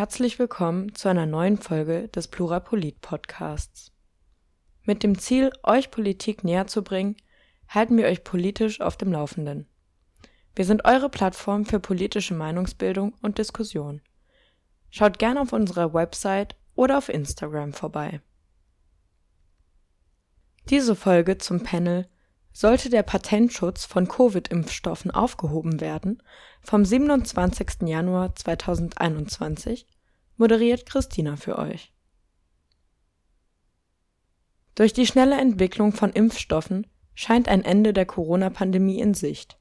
Herzlich willkommen zu einer neuen Folge des Plurapolit Podcasts. Mit dem Ziel, euch Politik näher zu bringen, halten wir euch politisch auf dem Laufenden. Wir sind eure Plattform für politische Meinungsbildung und Diskussion. Schaut gerne auf unserer Website oder auf Instagram vorbei. Diese Folge zum Panel sollte der Patentschutz von Covid-Impfstoffen aufgehoben werden vom 27. Januar 2021 moderiert Christina für euch. Durch die schnelle Entwicklung von Impfstoffen scheint ein Ende der Corona-Pandemie in Sicht.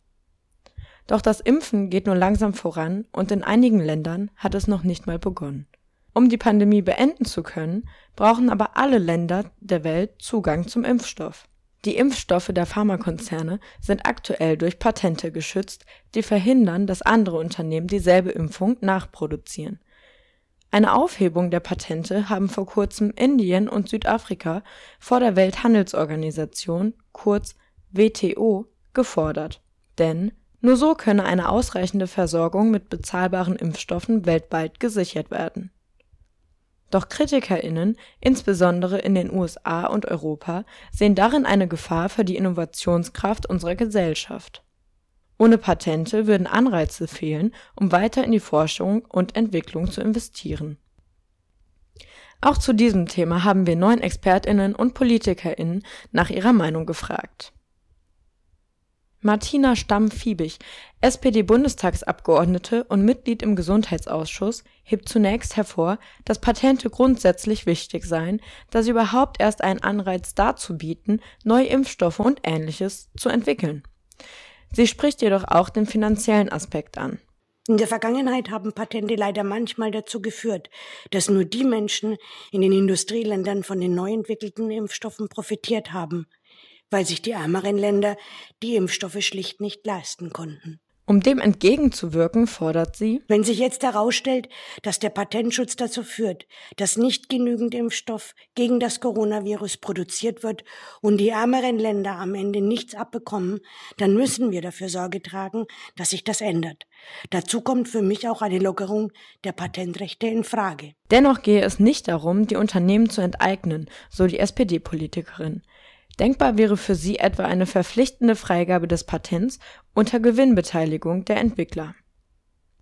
Doch das Impfen geht nur langsam voran und in einigen Ländern hat es noch nicht mal begonnen. Um die Pandemie beenden zu können, brauchen aber alle Länder der Welt Zugang zum Impfstoff. Die Impfstoffe der Pharmakonzerne sind aktuell durch Patente geschützt, die verhindern, dass andere Unternehmen dieselbe Impfung nachproduzieren. Eine Aufhebung der Patente haben vor kurzem Indien und Südafrika vor der Welthandelsorganisation kurz WTO gefordert. Denn nur so könne eine ausreichende Versorgung mit bezahlbaren Impfstoffen weltweit gesichert werden doch KritikerInnen, insbesondere in den USA und Europa, sehen darin eine Gefahr für die Innovationskraft unserer Gesellschaft. Ohne Patente würden Anreize fehlen, um weiter in die Forschung und Entwicklung zu investieren. Auch zu diesem Thema haben wir neun ExpertInnen und PolitikerInnen nach ihrer Meinung gefragt Martina Stamm-Fiebig, SPD-Bundestagsabgeordnete und Mitglied im Gesundheitsausschuss, hebt zunächst hervor, dass Patente grundsätzlich wichtig seien, da sie überhaupt erst einen Anreiz dazu bieten, neue Impfstoffe und Ähnliches zu entwickeln. Sie spricht jedoch auch den finanziellen Aspekt an. In der Vergangenheit haben Patente leider manchmal dazu geführt, dass nur die Menschen in den Industrieländern von den neu entwickelten Impfstoffen profitiert haben weil sich die ärmeren Länder die Impfstoffe schlicht nicht leisten konnten. Um dem entgegenzuwirken, fordert sie, wenn sich jetzt herausstellt, dass der Patentschutz dazu führt, dass nicht genügend Impfstoff gegen das Coronavirus produziert wird und die ärmeren Länder am Ende nichts abbekommen, dann müssen wir dafür Sorge tragen, dass sich das ändert. Dazu kommt für mich auch eine Lockerung der Patentrechte in Frage. Dennoch gehe es nicht darum, die Unternehmen zu enteignen, so die SPD-Politikerin. Denkbar wäre für sie etwa eine verpflichtende Freigabe des Patents unter Gewinnbeteiligung der Entwickler.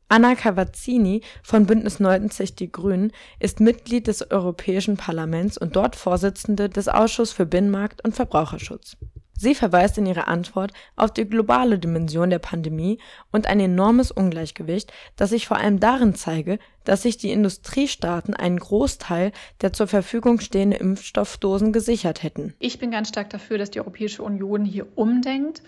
Anna Cavazzini von Bündnis 90 Die Grünen ist Mitglied des Europäischen Parlaments und dort Vorsitzende des Ausschusses für Binnenmarkt und Verbraucherschutz Sie verweist in ihrer Antwort auf die globale Dimension der Pandemie und ein enormes Ungleichgewicht, das sich vor allem darin zeige, dass sich die Industriestaaten einen Großteil der zur Verfügung stehenden Impfstoffdosen gesichert hätten. Ich bin ganz stark dafür, dass die Europäische Union hier umdenkt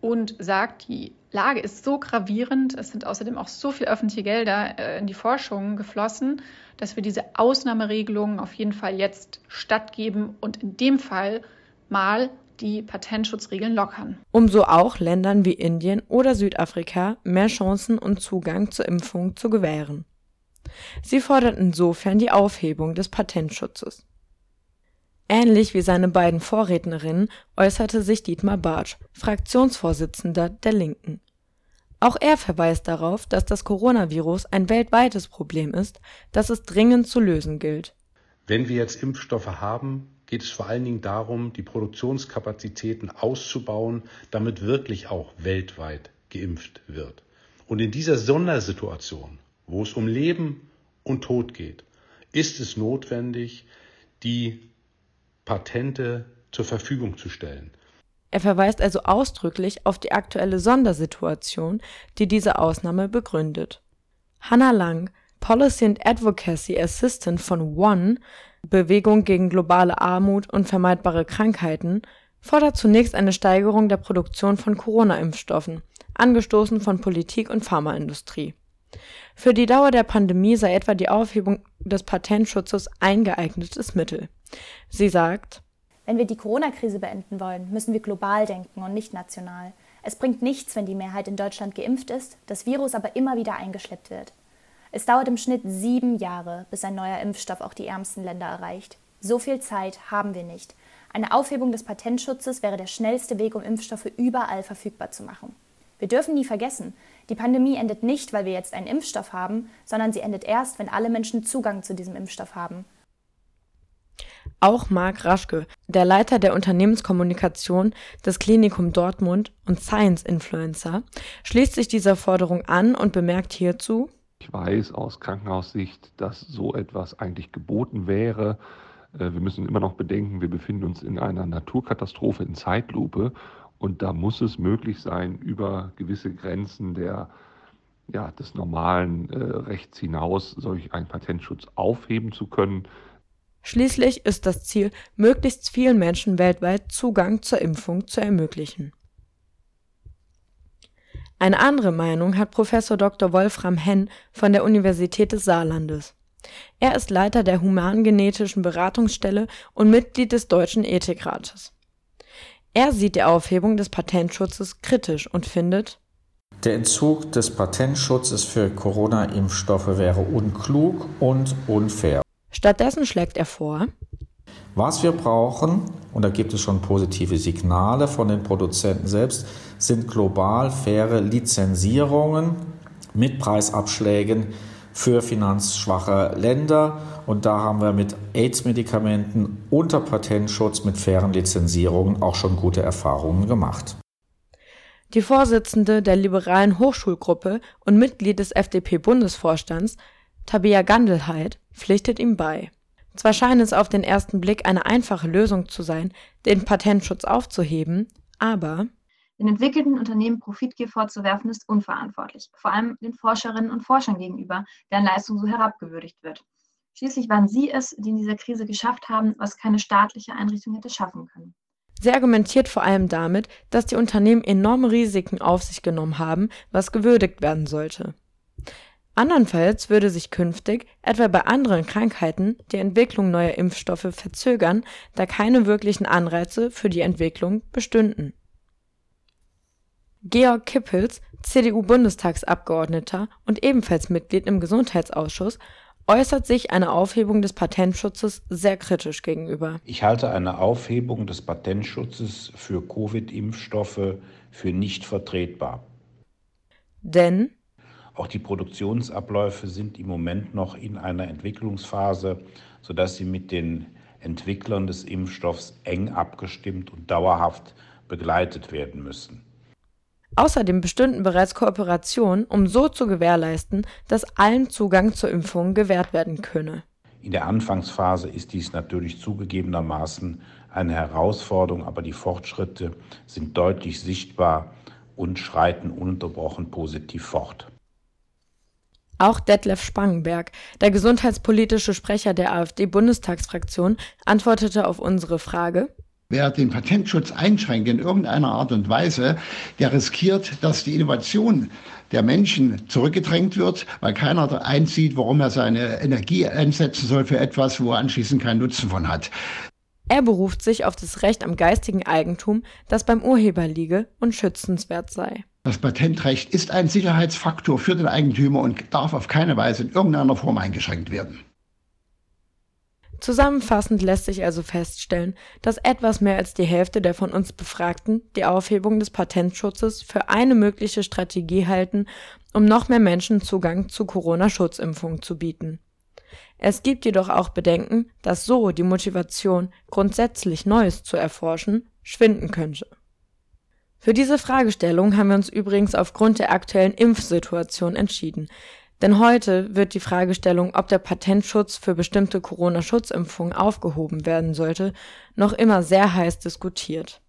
und sagt, die Lage ist so gravierend, es sind außerdem auch so viel öffentliche Gelder äh, in die Forschung geflossen, dass wir diese Ausnahmeregelungen auf jeden Fall jetzt stattgeben und in dem Fall mal die Patentschutzregeln lockern. Um so auch Ländern wie Indien oder Südafrika mehr Chancen und Zugang zur Impfung zu gewähren. Sie fordert insofern die Aufhebung des Patentschutzes. Ähnlich wie seine beiden Vorrednerinnen äußerte sich Dietmar Bartsch, Fraktionsvorsitzender der Linken. Auch er verweist darauf, dass das Coronavirus ein weltweites Problem ist, das es dringend zu lösen gilt. Wenn wir jetzt Impfstoffe haben, geht es vor allen Dingen darum, die Produktionskapazitäten auszubauen, damit wirklich auch weltweit geimpft wird. Und in dieser Sondersituation, wo es um Leben und Tod geht, ist es notwendig, die Patente zur Verfügung zu stellen. Er verweist also ausdrücklich auf die aktuelle Sondersituation, die diese Ausnahme begründet. Hannah Lang, Policy and Advocacy Assistant von One, Bewegung gegen globale Armut und vermeidbare Krankheiten, fordert zunächst eine Steigerung der Produktion von Corona-Impfstoffen, angestoßen von Politik und Pharmaindustrie. Für die Dauer der Pandemie sei etwa die Aufhebung des Patentschutzes ein geeignetes Mittel. Sie sagt, wenn wir die Corona-Krise beenden wollen, müssen wir global denken und nicht national. Es bringt nichts, wenn die Mehrheit in Deutschland geimpft ist, das Virus aber immer wieder eingeschleppt wird. Es dauert im Schnitt sieben Jahre, bis ein neuer Impfstoff auch die ärmsten Länder erreicht. So viel Zeit haben wir nicht. Eine Aufhebung des Patentschutzes wäre der schnellste Weg, um Impfstoffe überall verfügbar zu machen. Wir dürfen nie vergessen, die Pandemie endet nicht, weil wir jetzt einen Impfstoff haben, sondern sie endet erst, wenn alle Menschen Zugang zu diesem Impfstoff haben. Auch Marc Raschke, der Leiter der Unternehmenskommunikation des Klinikum Dortmund und Science Influencer, schließt sich dieser Forderung an und bemerkt hierzu, ich weiß aus Krankenhaussicht, dass so etwas eigentlich geboten wäre. Äh, wir müssen immer noch bedenken, wir befinden uns in einer Naturkatastrophe in Zeitlupe und da muss es möglich sein, über gewisse Grenzen der, ja, des normalen äh, Rechts hinaus solch einen Patentschutz aufheben zu können. Schließlich ist das Ziel, möglichst vielen Menschen weltweit Zugang zur Impfung zu ermöglichen. Eine andere Meinung hat Professor Dr. Wolfram Henn von der Universität des Saarlandes. Er ist Leiter der Humangenetischen Beratungsstelle und Mitglied des Deutschen Ethikrates. Er sieht die Aufhebung des Patentschutzes kritisch und findet, der Entzug des Patentschutzes für Corona-Impfstoffe wäre unklug und unfair. Stattdessen schlägt er vor, was wir brauchen, und da gibt es schon positive Signale von den Produzenten selbst, sind global faire Lizenzierungen mit Preisabschlägen für finanzschwache Länder. Und da haben wir mit AIDS-Medikamenten unter Patentschutz mit fairen Lizenzierungen auch schon gute Erfahrungen gemacht. Die Vorsitzende der liberalen Hochschulgruppe und Mitglied des FDP-Bundesvorstands, Tabea Gandelheit, pflichtet ihm bei. Zwar scheint es auf den ersten Blick eine einfache Lösung zu sein, den Patentschutz aufzuheben, aber den entwickelten Unternehmen Profitgier vorzuwerfen, ist unverantwortlich, vor allem den Forscherinnen und Forschern gegenüber, deren Leistung so herabgewürdigt wird. Schließlich waren sie es, die in dieser Krise geschafft haben, was keine staatliche Einrichtung hätte schaffen können. Sie argumentiert vor allem damit, dass die Unternehmen enorme Risiken auf sich genommen haben, was gewürdigt werden sollte. Andernfalls würde sich künftig, etwa bei anderen Krankheiten, die Entwicklung neuer Impfstoffe verzögern, da keine wirklichen Anreize für die Entwicklung bestünden. Georg Kippels, CDU-Bundestagsabgeordneter und ebenfalls Mitglied im Gesundheitsausschuss, äußert sich einer Aufhebung des Patentschutzes sehr kritisch gegenüber. Ich halte eine Aufhebung des Patentschutzes für Covid-Impfstoffe für nicht vertretbar. Denn auch die Produktionsabläufe sind im Moment noch in einer Entwicklungsphase, sodass sie mit den Entwicklern des Impfstoffs eng abgestimmt und dauerhaft begleitet werden müssen. Außerdem bestünden bereits Kooperationen, um so zu gewährleisten, dass allen Zugang zur Impfung gewährt werden könne. In der Anfangsphase ist dies natürlich zugegebenermaßen eine Herausforderung, aber die Fortschritte sind deutlich sichtbar und schreiten ununterbrochen positiv fort. Auch Detlef Spangenberg, der gesundheitspolitische Sprecher der AfD-Bundestagsfraktion, antwortete auf unsere Frage, Wer den Patentschutz einschränkt in irgendeiner Art und Weise, der riskiert, dass die Innovation der Menschen zurückgedrängt wird, weil keiner einsieht, warum er seine Energie einsetzen soll für etwas, wo er anschließend keinen Nutzen von hat. Er beruft sich auf das Recht am geistigen Eigentum, das beim Urheber liege und schützenswert sei. Das Patentrecht ist ein Sicherheitsfaktor für den Eigentümer und darf auf keine Weise in irgendeiner Form eingeschränkt werden. Zusammenfassend lässt sich also feststellen, dass etwas mehr als die Hälfte der von uns Befragten die Aufhebung des Patentschutzes für eine mögliche Strategie halten, um noch mehr Menschen Zugang zu Corona-Schutzimpfungen zu bieten. Es gibt jedoch auch Bedenken, dass so die Motivation, grundsätzlich Neues zu erforschen, schwinden könnte. Für diese Fragestellung haben wir uns übrigens aufgrund der aktuellen Impfsituation entschieden. Denn heute wird die Fragestellung, ob der Patentschutz für bestimmte Corona-Schutzimpfungen aufgehoben werden sollte, noch immer sehr heiß diskutiert.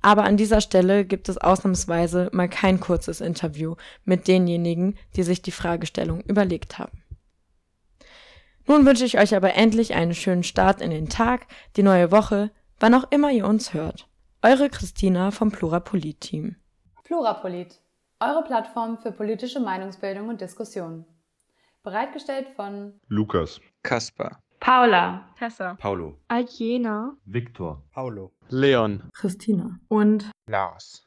Aber an dieser Stelle gibt es ausnahmsweise mal kein kurzes Interview mit denjenigen, die sich die Fragestellung überlegt haben. Nun wünsche ich euch aber endlich einen schönen Start in den Tag, die neue Woche, wann auch immer ihr uns hört. Eure Christina vom Plurapolit-Team. Plurapolit, eure Plattform für politische Meinungsbildung und Diskussion. Bereitgestellt von Lukas, Kaspar, Paula, Tessa, Paulo, Aljena, Viktor, Paulo, Leon, Christina. Und Lars.